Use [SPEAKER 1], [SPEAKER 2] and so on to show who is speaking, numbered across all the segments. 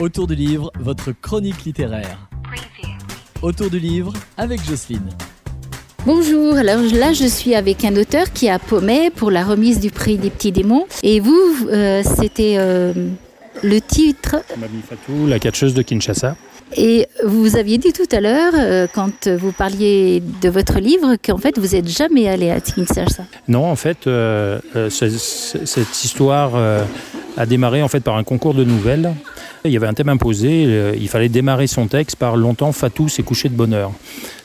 [SPEAKER 1] Autour du livre, votre chronique littéraire. Autour du livre avec Jocelyne.
[SPEAKER 2] Bonjour, alors là je suis avec un auteur qui a paumé pour la remise du prix des petits démons. Et vous, euh, c'était euh, le titre.
[SPEAKER 3] Mami Fatou, la catcheuse de Kinshasa.
[SPEAKER 2] Et vous aviez dit tout à l'heure, euh, quand vous parliez de votre livre, qu'en fait vous n'êtes jamais allé à Kinshasa.
[SPEAKER 3] Non, en fait, euh, euh, ce- ce- cette histoire euh, a démarré en fait par un concours de nouvelles. Il y avait un thème imposé, euh, il fallait démarrer son texte par longtemps Fatou s'est couché de bonheur.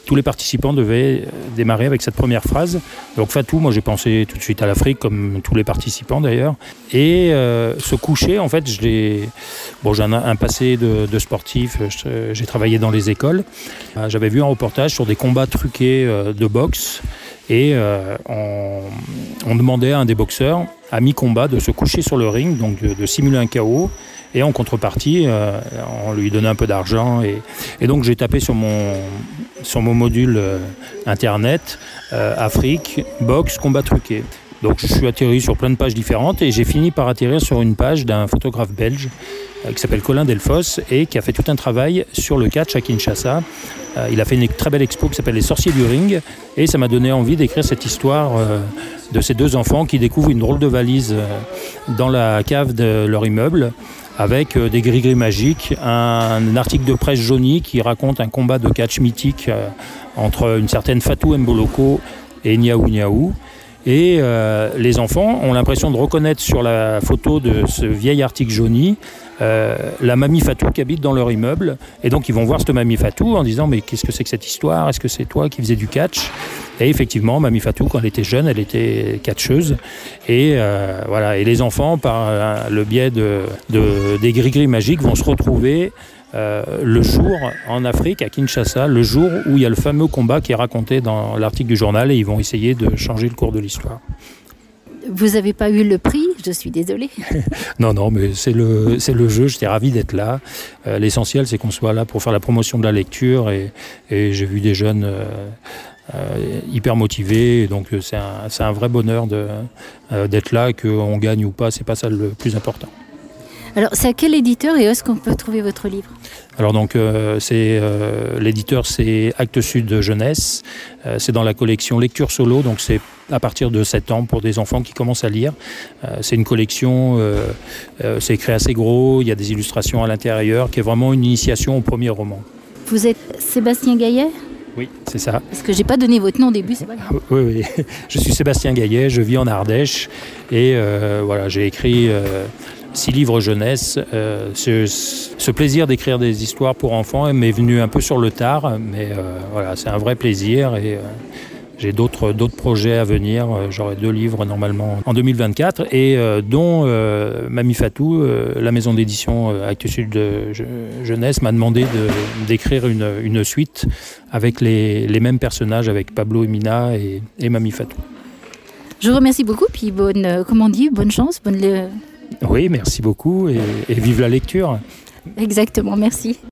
[SPEAKER 3] Tous les participants devaient euh, démarrer avec cette première phrase. Donc Fatou, moi j'ai pensé tout de suite à l'Afrique, comme tous les participants d'ailleurs. Et euh, se coucher, en fait, je l'ai. Bon, j'ai un, un passé de, sportif, j'ai travaillé dans les écoles. Euh, J'avais vu un reportage sur des combats truqués de boxe. Et euh, on, demandait à un des boxeurs, à mi-combat, de se coucher sur le ring, donc de, simuler un chaos. Et en contrepartie, euh, on lui donnait un peu d'argent. Et, donc j'ai tapé sur mon, module euh, internet Afrique, boxe, combat truqué. Donc je suis atterri sur plein de pages différentes et j'ai fini par atterrir sur une page d'un photographe belge euh, qui s'appelle Colin Delfos et qui a fait tout un travail sur le catch à Kinshasa. Euh, il a fait une très belle expo qui s'appelle Les sorciers du ring et ça m'a donné envie d'écrire cette histoire euh, de ces deux enfants qui découvrent une drôle de valise dans la cave de leur immeuble avec des gris-gris magiques, un article de presse jauni qui raconte un combat de catch mythique entre une certaine Fatou Mboloko et Niaou Niaou. Et euh, les enfants ont l'impression de reconnaître sur la photo de ce vieil article jauni euh, la mamie Fatou qui habite dans leur immeuble. Et donc ils vont voir cette mamie Fatou en disant mais qu'est-ce que c'est que cette histoire? Est-ce que c'est toi qui faisais du catch? Et effectivement, mamie Fatou, quand elle était jeune, elle était catcheuse. Et euh, voilà. Et les enfants, par le biais de- des gris-gris magiques, vont se retrouver euh, le jour en Afrique, à Kinshasa, le jour où il y a le fameux combat qui est raconté dans l'article du journal et ils vont essayer de changer le cours de l'histoire.
[SPEAKER 2] Vous n'avez pas eu le prix, je suis désolée.
[SPEAKER 3] Non, non, mais c'est le, c'est le jeu, j'étais ravi d'être là. Euh, L'essentiel, c'est qu'on soit là pour faire la promotion de la lecture et, et j'ai vu des jeunes euh, euh, hyper motivés, donc c'est un, c'est un vrai bonheur de, d'être là, qu'on gagne ou pas, c'est pas ça le plus important.
[SPEAKER 2] Alors c'est à quel éditeur et où est-ce qu'on peut trouver votre livre?
[SPEAKER 3] Alors donc euh, c'est euh, l'éditeur c'est Actes Sud Jeunesse, Euh, c'est dans la collection Lecture Solo, donc c'est à partir de 7 ans pour des enfants qui commencent à lire. C'est une collection, c'est écrit assez gros, il y a des illustrations à l'intérieur, qui est vraiment une initiation au premier roman.
[SPEAKER 2] Vous êtes Sébastien Gaillet?
[SPEAKER 3] Oui, c'est ça.
[SPEAKER 2] Parce que j'ai pas donné votre nom au début, c'est pas grave.
[SPEAKER 3] Oui, oui. Je suis Sébastien Gaillet, je vis en Ardèche et euh, voilà, j'ai écrit euh, six livres jeunesse. Euh, ce, plaisir d'écrire des histoires pour enfants m'est venu un peu sur le tard, mais euh, voilà, c'est un vrai plaisir et euh, j'ai d'autres projets à venir. J'aurai deux livres normalement en 2024 et dont Mamie Fatou, la maison d'édition Actes Sud de Je- Jeunesse, m'a demandé de- d'écrire une, suite avec les, mêmes personnages, avec Pablo et Mina et, et Mamie Fatou.
[SPEAKER 2] Je vous remercie beaucoup, puis bonne, comment bonne chance, bonne...
[SPEAKER 3] Oui, merci beaucoup et vive la lecture.
[SPEAKER 2] Exactement, merci.